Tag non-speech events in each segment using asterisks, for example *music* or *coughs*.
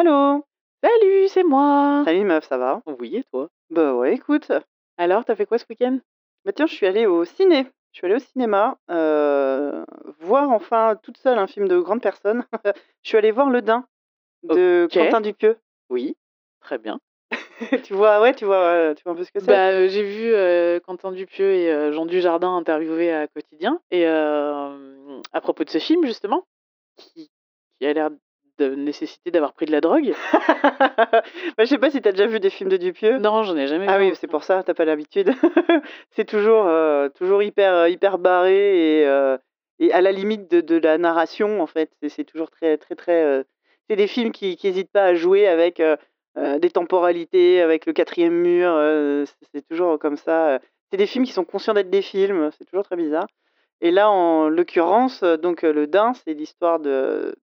Allô? Salut, c'est moi. Salut meuf, ça va? Oui, et toi? Bah ouais, écoute. Alors, t'as fait quoi ce week-end? Bah tiens, je suis allée au ciné. Je suis allée au cinéma euh, voir enfin toute seule un film de grande personne. *laughs* je suis allée voir Le Dain de Ok. Quentin Dupieux. Oui, très bien. *laughs* tu vois, ouais, tu vois, euh, tu vois un peu ce que c'est. Bah, euh, j'ai vu euh, Quentin Dupieux et euh, Jean Dujardin interviewés à Quotidien. Et euh, à propos de ce film, justement, qui, qui a l'air de nécessiter d'avoir pris de la drogue. *laughs* bah, je sais pas si t'as déjà vu des films de Dupieux. Non, j'en ai jamais Ah vu. oui, c'est pour ça, t'as pas l'habitude. *laughs* c'est toujours, euh, toujours hyper, euh, hyper barré et, euh, et à la limite de, de la narration, en fait. C'est- toujours très, très, très. euh, C'est des films qui n'hésitent pas à jouer avec des temporalités, avec le quatrième mur. c'est- toujours comme ça. C'est des films qui sont conscients d'être des films. C'est toujours très bizarre. Et là, en l'occurrence, donc le Dain, c'est l'histoire de,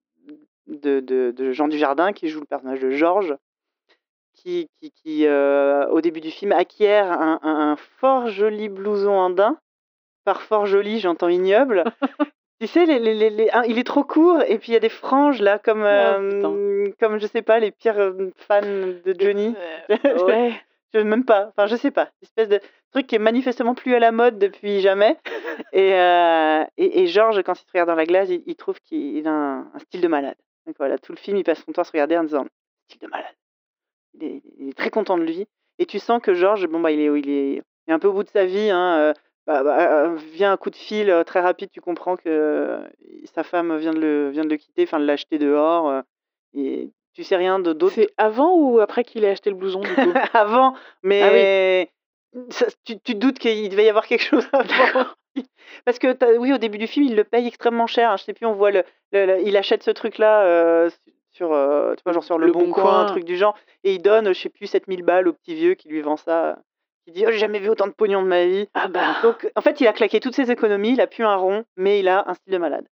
de, de, de Jean Dujardin qui joue le personnage de Georges qui, qui, qui, euh, au début du film, acquiert un, un- un fort joli blouson andin. Par fort joli, j'entends ignoble. *laughs* tu sais, les, les, les- les- hein, il est trop court et puis il y a des franges là, comme, Ah, euh, comme je sais pas, les pires euh, fans de Johnny. Euh, *laughs* ouais. Je même pas, enfin je sais pas, une espèce de truc qui est manifestement plus à la mode depuis jamais. *laughs* Et, euh, et, et Georges, quand il se regarde dans la glace, il, il trouve qu'il a un, un style de malade. Donc voilà, tout le film, il passe son temps à se regarder en disant style de malade. Il est, il est très content de lui. Et tu sens que Georges, bon bah il est, il est, il est un peu au bout de sa vie. Hein, euh, bah, bah, euh, vient un coup de fil euh, très rapide, tu comprends que euh, sa femme vient de le, vient de le quitter, enfin de l'acheter dehors. euh, et tu sais rien de d'autre C'est avant ou après qu'il ait acheté le blouson, du coup? *laughs* Avant, mais ça- tu, tu te doutes qu'il devait y avoir quelque chose *laughs* avant. *laughs* Parce que oui, au début du film, il le paye extrêmement cher. hein. Je sais plus, on voit le, le- le- il achète ce truc-là euh, sur, euh, tu vois, genre sur le, Le bon, Bon coin, Coin. un truc du genre, et il donne, je sais plus, 7000 balles au petit vieux qui lui vend ça. Il dit, oh, j'ai jamais vu autant de pognon de ma vie. Ah bah. Donc, en fait, il a claqué toutes ses économies, il a pu un rond, mais il a un style de malade.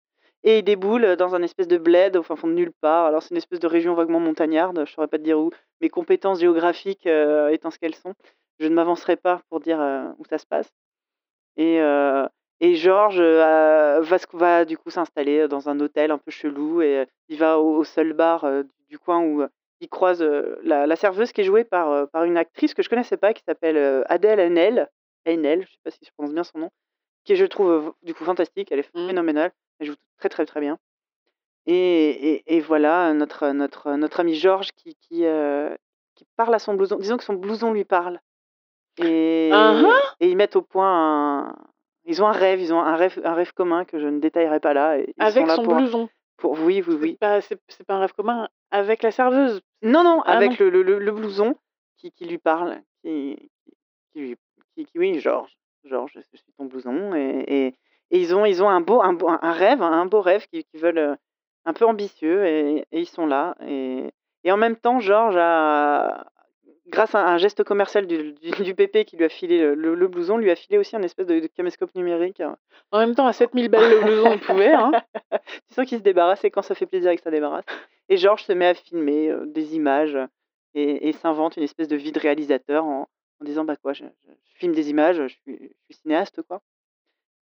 Et il déboule dans un espèce de bled au fin fond de nulle part. Alors, c'est une espèce de région vaguement montagnarde, je saurais pas te dire où. Mes compétences géographiques euh, étant ce qu'elles sont, je ne m'avancerai pas pour dire euh, où ça se passe. Et, euh, et Georges euh, va, du coup s'installer dans un hôtel un peu chelou et il va au, au seul bar euh, du coin où il croise la, la serveuse qui est jouée par, par une actrice que je connaissais pas qui s'appelle Adèle Haenel. Haenel, je sais pas si je prononce bien son nom, qui je trouve du coup fantastique, elle est Mhm. phénoménale, elle joue très très très bien. Et, et, et voilà notre, notre, notre ami Georges qui, qui, qui parle à son blouson, disons que son blouson lui parle. Et, Uh-huh. et ils mettent au point un... Ils ont un rêve, ils ont un rêve, un rêve commun que je ne détaillerai pas là. sont Avec là son pour, blouson. pour- Oui, oui, oui. pas, c'est, c'est pas un rêve commun avec la serveuse. Non, non, Ah avec Le, le, le- le blouson qui, qui lui parle, qui, qui, lui- qui- qui- oui, Georges, Georges, je suis ton blouson, et, et, et ils ont, ils ont un beau, un, beau- un rêve, un beau rêve qu'ils veulent, euh, un peu ambitieux, et, et ils sont là, et, et en même temps, Georges a, grâce à un geste commercial du, du, du PP qui lui a filé le, le- le blouson, lui a filé aussi un espèce de, de caméscope numérique. hein. En même temps, à 7000 balles le blouson, on pouvait. Hein. *laughs* tu sens qu'il se débarrasse et quand ça fait plaisir et que ça débarrasse. Et Georges se met à filmer euh, des images et, et s'invente une espèce de vie de réalisateur en, en disant bah quoi, je, filme des images, je suis, je suis cinéaste quoi.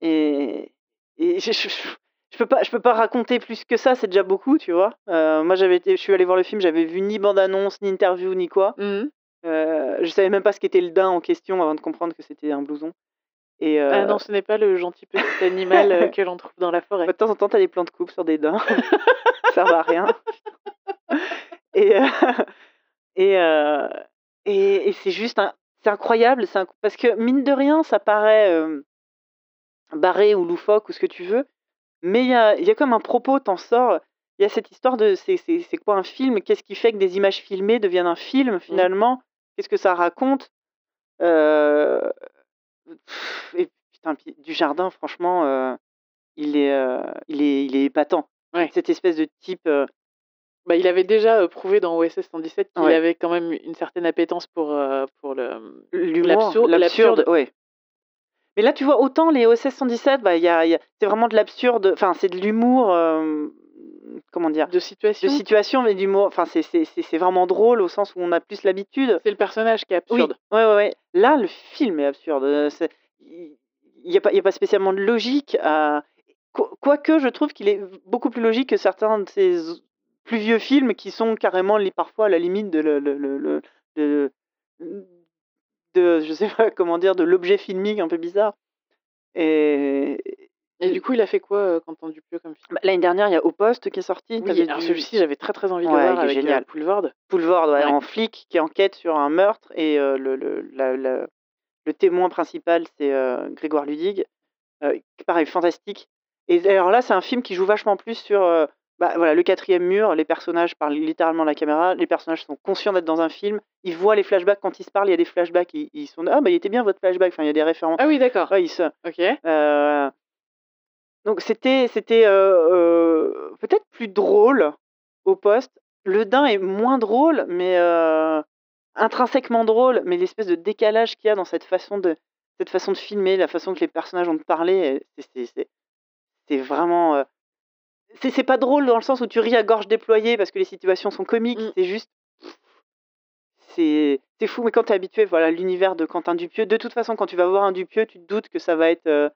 Et, et je, je, peux pas, je peux pas raconter plus que ça, c'est déjà beaucoup, tu vois. Euh, moi j'avais été, je suis allé voir le film, j'avais vu ni bande annonce, ni interview, ni quoi. Mhm. Euh, je savais même pas ce qu'était le daim en question avant de comprendre que c'était un blouson. Et euh, Ah non, ce n'est pas le gentil petit animal euh, que l'on trouve dans la *laughs* forêt. de temps en temps, t'as des plans de coupe sur des daims. *laughs* ça va à rien. Et, euh, *laughs* et, et, et c'est juste un- c'est incroyable. c'est parce que mine de rien, ça paraît barré ou loufoque ou ce que tu veux. Mais il y a, y a comme un propos, t'en sors. Il y a cette histoire de c'est quoi un film? Qu'est-ce qui fait que des images filmées deviennent un film finalement? Qu'est-ce que ça raconte? Euh, pff, Et putain, du jardin, franchement, euh, il, est, euh, il, est, il est épatant. Ouais. Cette espèce de type. Bah, il avait déjà prouvé dans OSS 117 qu'il Ouais. avait quand même une certaine appétence pour, pour le. L'humour, L'absurde- l'absurde, l'absurde. ouais. Mais là, tu vois, autant les OSS 117, bah, y a, il y a- c'est vraiment de l'absurde, enfin, c'est de l'humour, comment dire, De situation. de situation, mais d'humour, enfin, c'est, c'est, vraiment drôle au sens où on a plus l'habitude. C'est le personnage qui est Oui, absurde. ouais, ouais, ouais. Là, le film est absurde. euh, Il n'y a, pas- il y a pas spécialement de logique à. Quoique, je trouve qu'il est beaucoup plus logique que certains de ses plus vieux films qui sont carrément parfois à la limite de, le, le, le- de, de- je sais pas comment dire, de l'objet filmique un peu bizarre. Et Et du coup, il a fait quoi, heu, Quentin Dupieux comme film? bah, l'année dernière, il y a Au Poste qui est sorti. Oui, alors celui-ci, j'avais très, très envie de le Ouais, voir il est avec, heu, génial. Poulvord. Poulvord, ouais, Ouais. en flic qui enquête sur un meurtre et euh, le, le, la- la- le témoin principal c'est euh, Grégoire Ludig, euh, pareil fantastique. Et alors là c'est un film qui joue vachement plus sur euh, bah, voilà, le quatrième mur, les personnages parlent littéralement à la caméra, les personnages sont conscients d'être dans un film, ils voient les flashbacks quand ils se parlent, il y a des flashbacks, ils, ils sont ah bah il était bien votre flashback, enfin il y a des références. Ah oui, d'accord. Ouais, ils se- OK. Donc c'était c'était euh, peut-être plus drôle au poste. Le Dain est moins drôle, mais intrinsèquement drôle, mais l'espèce de décalage qu'il y a dans cette façon de cette façon de filmer, la façon que les personnages ont de parler, c'est- vraiment c'est pas drôle dans le sens où tu ris à gorge déployée parce que les situations sont comiques, Mm. c'est juste c'est c'est fou, mais quand tu es habitué voilà, à l'univers de Quentin Dupieux, de toute façon, quand tu vas voir un Dupieux, tu te doutes que ça va être euh,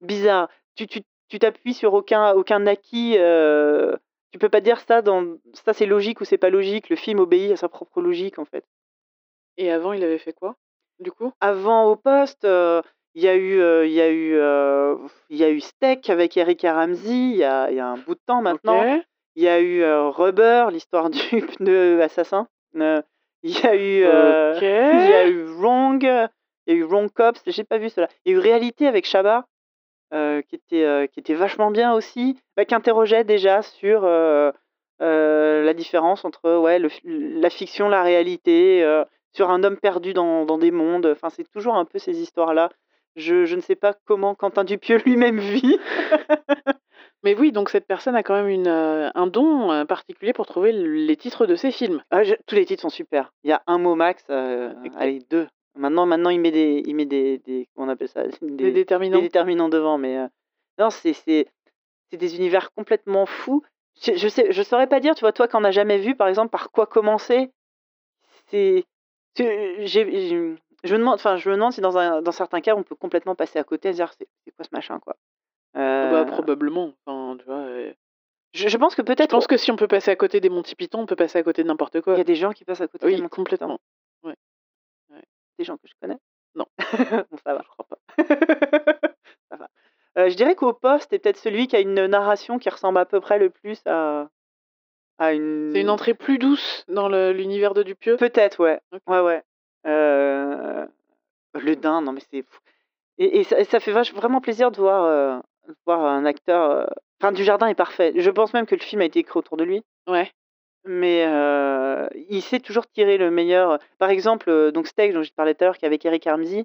bizarre. Tu tu tu t'appuies sur aucun aucun acquis. Euh, tu peux pas dire ça dans ça c'est logique ou c'est pas logique. Le film obéit à sa propre logique en fait. Et avant, il avait fait quoi, du coup? Avant au poste, euh, il y a eu euh, il y a eu euh, il y a eu Steak avec Eric et Ramsey. Il y a y a un bout de temps maintenant. Il y a eu euh, Rubber, l'histoire du *laughs* pneu assassin. Euh, il y a eu euh, il y a eu Wrong, il y a eu Wrong Cops, j'ai pas vu cela. Il y a eu Réalité avec euh, qui, était, euh, qui était vachement bien aussi, bah, qui interrogeait déjà sur euh, euh, la différence entre ouais, le, la fiction, la réalité, euh, sur un homme perdu dans, dans des mondes. Enfin, c'est toujours un peu ces histoires-là. Je, je ne sais pas comment Quentin Dupieux *laughs* lui-même vit. Mais oui, donc cette personne a quand même une, un don, particulier pour trouver les titres de ses films. Ah, je- tous les titres sont super. Il y a un mot max, euh, allez, deux. Maintenant, maintenant, il met des, il met des, des on appelle ça, *laughs* Des des, déterminants. des déterminants devant, mais euh, non, c'est c'est c'est des univers complètement fous. Je, je sais, je saurais pas dire, tu vois, toi qui en as jamais vu, par exemple, par quoi commencer. C'est, j'ai- je me demande, enfin, je me demande si dans un, dans certains cas, on peut complètement passer à côté dire, c'est quoi ce machin, quoi. Ah bah, Euh, probablement. Enfin, tu vois, je, je pense que je peut-être pense que si on peut passer à côté des Monty Python, on peut passer à côté de n'importe il quoi. y a des gens qui passent à côté. des Oui, Monty Python. Des gens que je connais? Non. *laughs* bon, ça va, je crois pas. *laughs* ça va. Euh, je dirais qu'au poste, est peut-être celui qui a une narration qui ressemble à peu près le plus à, à une. C'est une entrée plus douce dans l'univers de Dupieux? Peut-être, ouais. Ouais, ouais. Euh, Le Dain, non mais c'est. Et, et ça, et ça fait vraiment plaisir de voir, euh, de voir un acteur. Enfin, Dujardin est parfait. Je pense même que le film a été écrit autour de lui. Ouais. Mais il sait toujours tirer le meilleur. Par exemple, donc Steak, dont je te parlais tout à l'heure, qui est avec Eric Ramsey.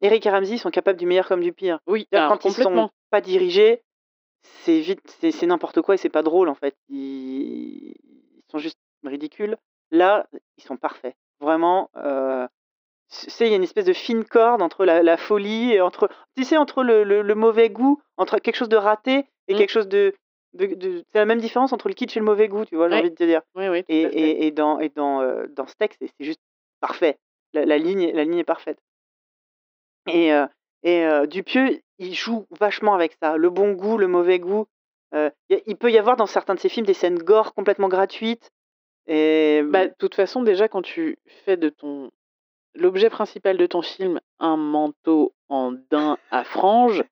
Eric et Ramsey sont capables du meilleur comme du pire. Oui, alors quand ils sont pas dirigés, c'est vite, c'est c'est n'importe quoi et c'est pas drôle en fait. Ils, ils sont juste ridicules. Là, ils sont parfaits. Vraiment, euh, tu sais, il y a une espèce de fine corde entre la, la folie et entre, tu sais, entre le, le- le mauvais goût, entre quelque chose de raté et Mm. quelque chose de, de, de- c'est la même différence entre le kitsch et le mauvais goût, tu vois, j'ai Ouais. envie de te dire. Oui, oui, Et, et, et dans, et dans, euh, dans ce texte, c'est juste parfait. La, la ligne, la ligne est parfaite. Et, euh, et euh, Dupieux, il joue vachement avec ça. Le bon goût, le mauvais goût. A- il peut y avoir dans certains de ses films des scènes gore complètement gratuites. Et Bah, de toute façon, déjà, quand tu fais de ton l'objet principal de ton film un manteau en daim à franges,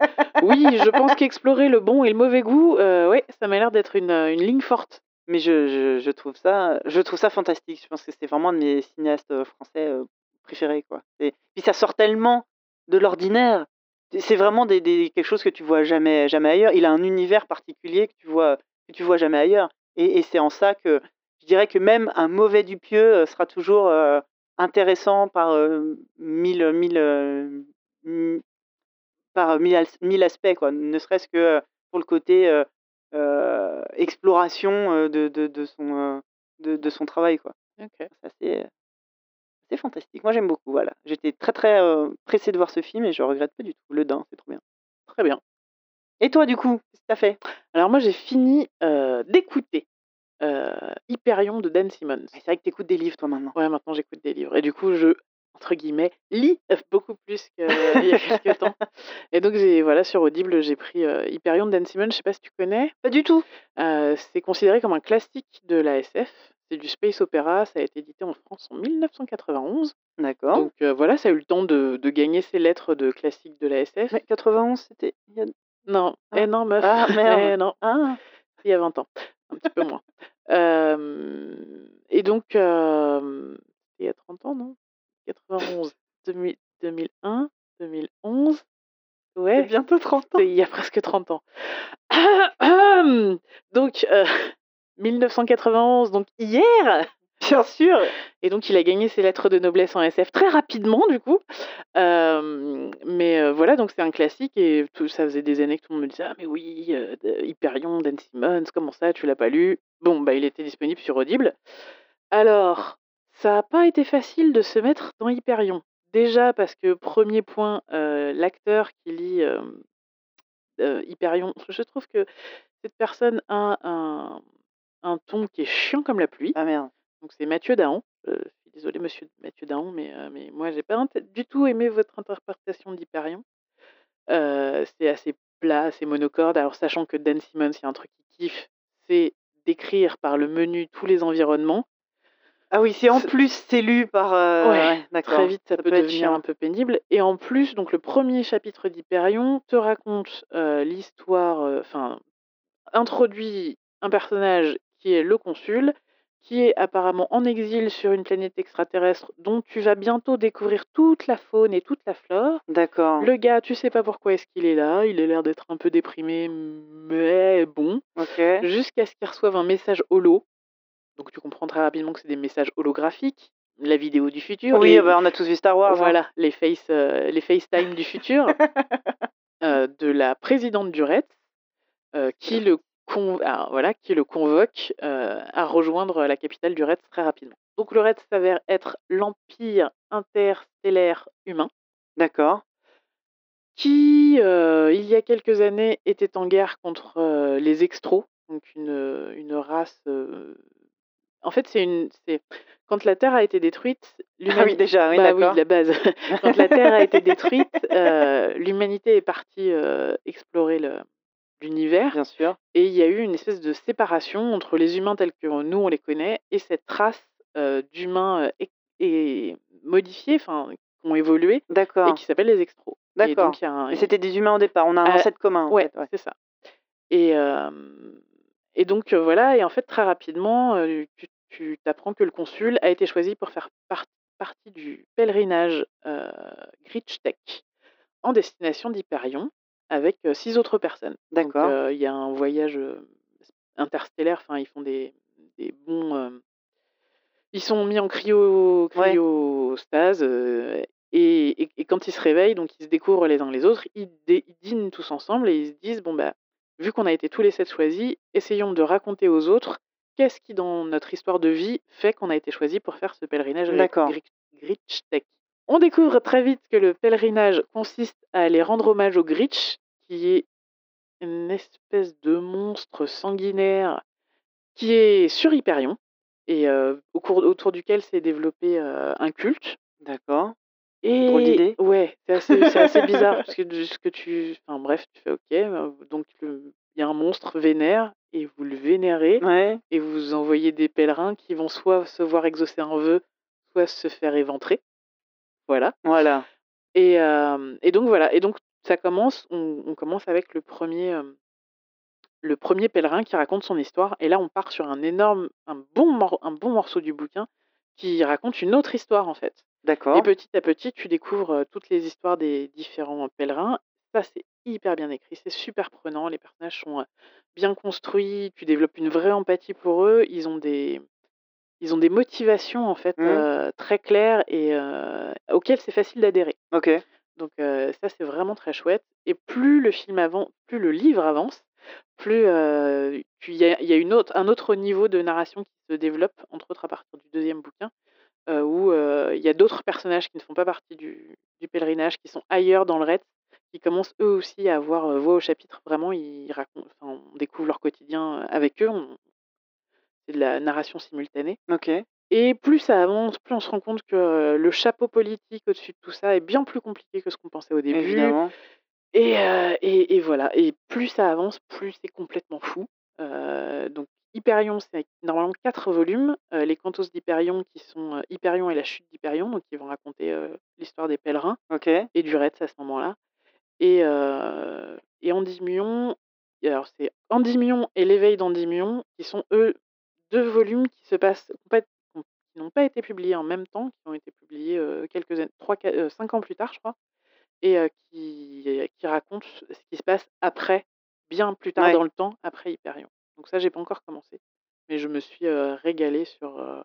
oui, je pense qu'explorer le bon et le mauvais goût, ouais, ça m'a l'air d'être une, une ligne forte. mais je, je, trouve ça, je trouve ça fantastique. Je pense que c'est vraiment un de mes cinéastes euh, français euh, préférés, quoi. Et puis ça sort tellement de l'ordinaire. C'est- vraiment des, des- quelque chose que tu vois jamais, jamais ailleurs. Il a un univers particulier que tu vois, que tu vois jamais ailleurs. Et, et c'est en ça que je dirais que même un mauvais Dupieux euh, sera toujours euh, intéressant par mille, mille, par mille, mille aspects, quoi. Ne serait-ce que pour le côté exploration de, de, de son, de, de son travail, quoi. OK. C'est fantastique. Moi, j'aime beaucoup. Voilà. J'étais très très euh, pressé de voir ce film et je regrette pas du tout. Le Dain, c'est trop bien. Très bien. Et toi, du coup, qu'est-ce que t'as fait? Alors moi, j'ai fini, d'écouter, Hyperion de Dan Simmons. C'est vrai que t'écoutes des livres, toi, maintenant. Ouais, maintenant j'écoute des livres et du coup, je entre guillemets, lis *laughs* beaucoup plus qu'il y a quelques temps. *laughs* Et donc j'ai voilà, sur Audible, j'ai pris, Hyperion de Dan Simmons, je sais pas si tu connais? Pas du tout. C'est considéré comme un classique de la SF. C'est du space opéra, ça a été édité en France en 1991. D'accord. Donc voilà, ça a eu le temps de de gagner ses lettres de classique de la SF. Mais 91, c'était il y a Non, Ah. eh non meuf, Ah *laughs* merde. eh non, Ah! il y a 20 ans, un petit peu moins. Et donc il y a 30 ans, non? 91, 2000 2001, 2011, C'est ouais, bientôt 30 ans. il y a presque 30 ans. *coughs* Donc *laughs* heu, 1991, donc hier! Bien sûr. Et donc il a gagné ses lettres de noblesse en SF très rapidement du coup. Hem, mais heu, voilà, donc c'est un classique et tout ça faisait des années que tout le monde me disait: «Ah mais oui, de Hyperion, Dan Simmons, comment ça tu l'as pas lu?» bon, bah, il était disponible sur Audible. Alors, ça a pas été facile de se mettre dans Hyperion. Déjà parce que 1er point, l'acteur qui lit, Hyperion, je trouve que cette personne a un un ton qui est chiant comme la pluie. Ah merde. Donc c'est Mathieu Dahan. Heu, je suis désolée monsieur Mathieu Dahan, mais heu, mais moi j'ai pas du tout aimé votre interprétation d'Hyperion. Heu, c'est assez plat, assez monocorde. Alors sachant que Dan Simmons, il y a un truc qu'il kiffe, c'est décrire par le menu tous les environnements. Ah oui, si en plus c'est lu par, heu, Ouais, ouais, très vite ça, Ça peut devenir chiant. un peu pénible et en plus, donc le 1er chapitre d'Hyperion te raconte, heu, l'histoire, enfin, introduit un personnage qui est le consul, qui est apparemment en exil sur une planète extraterrestre dont tu vas bientôt découvrir toute la faune et toute la flore. D'accord. Le gars, tu sais pas pourquoi est-ce qu'il est là, il a l'air d'être un peu déprimé, mais bon, OK. jusqu'à ce qu'il reçoive un message holo. Donc tu comprends très rapidement que c'est des messages holographiques, la vidéo du futur, Oui, les bah, on a tous vu Star Wars, hein. voilà, les face, heu, les FaceTime du futur, heu, *laughs* de la présidente Durette, heu, qui le con voilà, qui le convoque, heu, à rejoindre la capitale du Red très rapidement. Donc le Red s'avère être l'empire interstellaire humain D'accord. qui, heu, il y a quelques années, était en guerre contre, heu, les Extros, donc une, une race, en fait, c'est une quand la Terre a été détruite, Ah oui, déjà, oui, bah oui, la base. *laughs* Quand la Terre a été détruite, l'humanité est partie, explorer le l'univers Bien sûr. et il y a eu une espèce de séparation entre les humains tels que nous on les connaît et cette race, d'humains, et modifiés, enfin, qui ont évolué et qui s'appellent les Extros et D'accord. a un Et c'était des humains au départ, on a un Ah, ancêtre commun, en ouais, fait, ouais. c'est ça et et donc voilà et en fait, très rapidement, tu tu t'apprends que le consul a été choisi pour faire part partie du pèlerinage, Gritchtech en destination d'Hyperion avec, 6 autres personnes. Donc D'accord. il y a un voyage, interstellaire, enfin, ils font des des bons, ils sont mis en cryo Ouais. cryostase, et et et quand ils se réveillent, donc ils se découvrent les uns les autres, ils dé ils dînent tous ensemble et ils se disent: «Bon, bah, vu qu'on a été tous les 7 choisis, essayons de raconter aux autres qu'est-ce qui, dans notre histoire de vie, fait qu'on a été choisis pour faire ce pèlerinage Gri D'accord. Grik Gritchtech». On découvre très vite que le pèlerinage consiste à aller rendre hommage au Gritch, qui est une espèce de monstre sanguinaire qui est sur Hyperion et au cours autour duquel s'est développé, un culte D'accord. Et ouais, c'est assez bizarre parce *laughs* que ce que tu enfin bref, tu fais: «OK, heu, donc il y a un monstre vénère et vous le vénérez Ouais. et vous envoyez des pèlerins qui vont soit se voir exaucer un vœu, soit se faire éventrer». Voilà Voilà. et et donc voilà et donc ça commence on on commence avec le 1er, hem le 1er pèlerin qui raconte son histoire et là, on part sur un énorme un bon mor un bon morceau du bouquin qui raconte une autre histoire, en fait et D'accord. petit à petit, tu découvres, toutes les histoires des différents pèlerins. Ça, c'est hyper bien écrit, c'est super prenant, les personnages sont, bien construits, tu développes une vraie empathie pour eux. Ils ont des ils ont des motivations, en fait, Mmh. très claires et auxquelles c'est facile d'adhérer. OK. Donc ça, c'est vraiment très chouette et plus le film avan plus le livre avance, plus, il y a une autre un autre niveau de narration qui se développe, entre autres à partir du 2e bouquin, où, il y a d'autres personnages qui ne font pas partie du pèlerinage, qui sont ailleurs dans le Retz, qui commencent eux aussi à avoir, voix au chapitre. Vraiment, ils racon enfin, on découvre leur quotidien, avec eux, c'est de la narration simultanée OK. Et plus ça avance, plus on se rend compte que le chapeau politique au-dessus de tout ça est bien plus compliqué que ce qu'on pensait au début. Évidemment. Et, euh, et, et voilà. Et plus ça avance, plus c'est complètement fou. Euh, donc Hyperion, c'est normalement quatre volumes. Euh, les Cantos d'Hyperion qui sont Hyperion et la chute d'Hyperion, donc qui vont raconter l'histoire des pèlerins et du Retz à ce moment-là. Et, et Endymion, alors c'est Endymion et l'éveil d'Endymion, qui sont eux deux volumes qui se passent qui n'ont pas- été publiés en même temps, qui ont été publiés euh, quelques années, trois, quatre- euh, cinq ans plus tard, je crois, et euh, qui, qui racontent ce qui se passe après, bien plus tard Ouais. dans le temps, après Hyperion. Donc ça, j'ai pas encore commencé, mais je me suis régalée sur,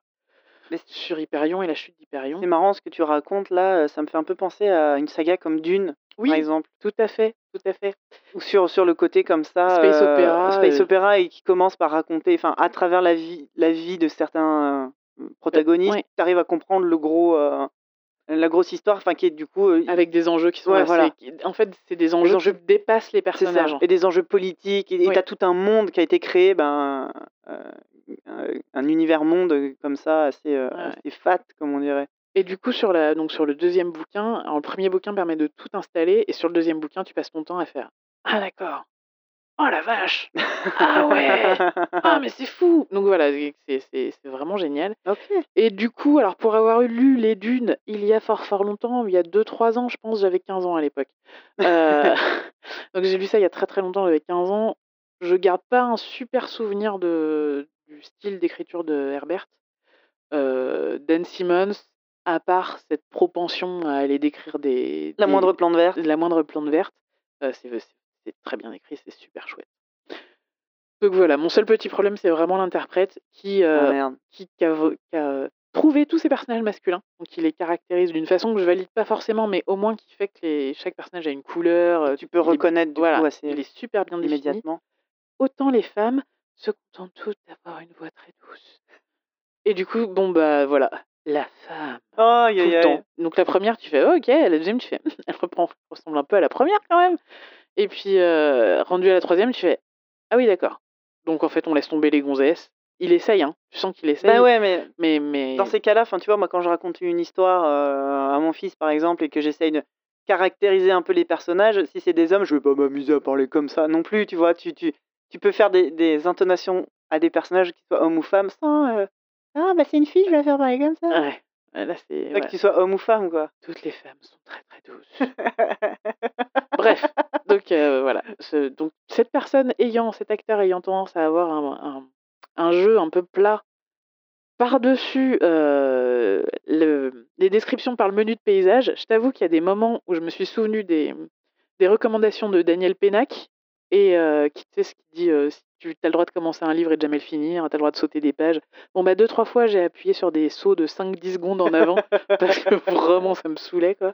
sur Hyperion et la chute d'Hyperion. C'est marrant ce que tu racontes là, ça me fait un peu penser à une saga comme Dune, Oui, par exemple. tout à fait, tout à fait. Ou sur, sur le côté comme ça, Space euh, opéra, space opéra, et qui commence par raconter, enfin, à travers la vie, la vie de certains euh, protagonistes, ouais. tu arrives à comprendre le gros, euh, la grosse histoire, enfin, qui est du coup, euh, Avec des enjeux qui sont Ouais, assez... voilà. En fait, c'est des enjeux, enjeux- qui dépassent les personnages. en et des enjeux politiques, et Oui. tu as tout un monde qui a été créé, ben, euh, un, un univers monde euh, comme ça, assez, euh, Ouais. assez fat, comme on dirait. Et du coup, sur, la, donc sur le deuxième bouquin, alors le premier bouquin permet de tout installer, et sur le deuxième bouquin, tu passes ton temps à faire Ah d'accord Oh la vache Ah ouais *laughs* Ah mais c'est fou Donc voilà, c'est vraiment génial. Et du coup, alors pour avoir lu Les Dunes il y a fort fort longtemps, il y a 2-3 ans, je pense, j'avais 15 ans à l'époque. Euh, *laughs* *laughs* donc j'ai lu ça il y a très très longtemps, j'avais 15 ans. Je garde pas un super souvenir de, du style d'écriture de Herbert. Euh, Dan Simmons, à part cette propension à aller décrire des, La des- moindre plante verte. la moindre plante verte, euh, c'est c'est- très bien écrit, c'est super chouette. Donc voilà, mon seul petit problème, c'est vraiment l'interprète qui, Ah, euh, merde. qui, qui a, qui a trouvé tous ces personnages masculins, donc il les caractérise d'une façon que je valide pas forcément, mais au moins qui fait que les- chaque personnage a une couleur. euh, Tu peux est- reconnaître du voilà, coup il est super bien défini. immédiatement. Autant les femmes se contentent toutes d'avoir une voix très douce. Et du coup, bon bah voilà, la femme Oh, tout le temps. Donc la première, tu fais oh, ok, la deuxième, tu fais *laughs* elle reprend, ressemble un peu à la première quand même. Et puis euh, rendu à la troisième, tu fais ah oui d'accord. Donc en fait, on laisse tomber les gonzesses. Il essaye, hein. Tu sens qu'il essaye. Bah ouais, mais Mais mais dans ces cas-là, enfin, tu vois, moi, quand je raconte une histoire euh, à mon fils, par exemple, et que j'essaye de caractériser un peu les personnages, si c'est des hommes, je vais pas m'amuser à parler comme ça non plus, tu vois. Tu, tu, tu peux faire des, des intonations à des personnages, qu'ils soient hommes ou femmes, sans. euh, ah, bah c'est une fille, je vais la faire parler comme ça. ouais. Là c'est voilà. que tu sois homme ou femme, quoi. toutes les femmes sont très très douces. *laughs* Bref, donc euh, voilà. Ce- donc cette personne ayant, cet acteur ayant tendance à avoir un, un- un jeu un peu plat par-dessus euh, le- les descriptions par le menu de paysage, je t'avoue qu'il y a des moments où je me suis souvenu des, des recommandations de Daniel Pénac et euh, qui tu sais ce qu'il dit euh, si tu as le droit de commencer un livre et de jamais le finir, tu as le droit de sauter des pages. Bon bah deux trois fois j'ai appuyé sur des sauts de 5-10 secondes en avant *laughs* parce que vraiment ça me saoulait quoi.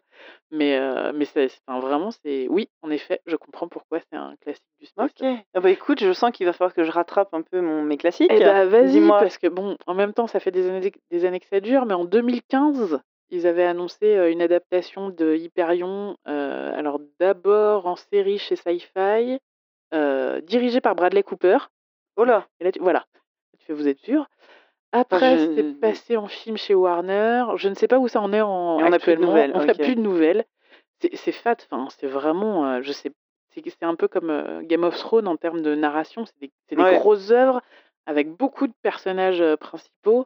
Mais euh, mais c'est enfin, vraiment c'est oui en effet je comprends pourquoi c'est un classique du space. Ok. Ah bah écoute, je sens qu'il va falloir que je rattrape un peu mon, mes classiques. Eh bah vas-y, parce que bon, en même temps, ça fait des années, des années que ça dure, mais en 2015, ils avaient annoncé euh, une adaptation de Hyperion, euh, alors d'abord en série chez Sci-Fi, euh, dirigée par Bradley Cooper. Oh là. Et là, tu- voilà, tu fais, vous êtes sûr Après, je- c'est passé en film chez Warner. Je ne sais pas où ça en est en, on actuellement. nouvelles, On n'a ok. plus de nouvelles. C'est fat, enfin, c'est vraiment, euh, je sais, c'est un peu comme euh, Game of Thrones en termes de narration. C'est des, c'est des Ouais. grosses œuvres avec beaucoup de personnages euh, principaux.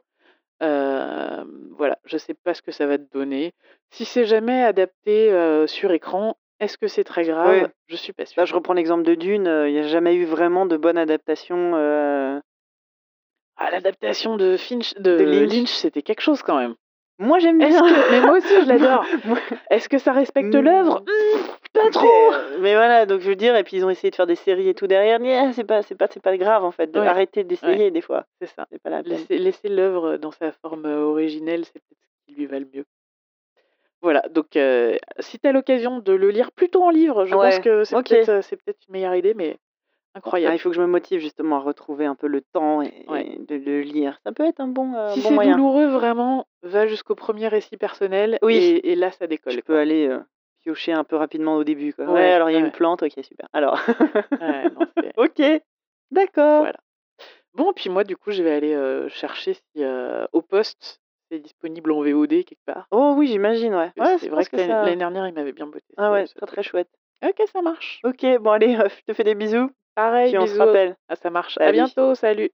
Voilà, je sais pas ce que ça va te donner. Si c'est jamais adapté sur écran, est-ce que c'est très grave? Ouais. Je suis pas sûre. Là, je reprends l'exemple de Dune. Il n'y a jamais eu vraiment de bonne adaptation. euh, Ah, l'adaptation de Finch, de, De Lynch. Lynch, c'était quelque chose quand même. Moi, j'aime bien. que, mais moi aussi, je l'adore. *laughs* Est-ce que ça respecte Mm. l'œuvre? Hmm, Pas trop. Mais, voilà, donc je veux dire, et puis ils ont essayé de faire des séries et tout derrière. Mais ah, c'est pas, c'est pas, c'est pas grave en fait. De Ouais. arrêter d'essayer des fois. C'est ça. C'est pas la peine. Laisser, l'œuvre dans sa forme originelle, c'est peut-être ce qui lui va le mieux. Voilà, donc euh, si tu as l'occasion de le lire plutôt en livre, je Ouais, pense que c'est peut-être c'est une meilleure idée, mais Ah, incroyable. il faut que je me motive justement à retrouver un peu le temps et, Ouais. et de le lire. Ça peut être un bon, euh, si bon c'est moyen. douloureux, vraiment, va jusqu'au premier récit personnel Oui. et, et là, ça décolle. Je quoi. peux aller euh, piocher un peu rapidement au début. Quoi. Ouais, Ouais, alors il y a une plante, ok, super. Alors, non, c'est- *laughs* ok, d'accord. Voilà. Bon, puis moi, du coup, je vais aller chercher si au poste c'est disponible en VOD quelque part. Oh oui, j'imagine, ouais. C'est vrai que que l'année ça. l'année dernière, il m'avait bien botté. Ah ouais, ce très chouette. Ok, ça marche. Ok, bon allez, *laughs* je te fais des bisous. Pareil, Puis on se rappelle. Ah, ça marche. À bientôt, salut.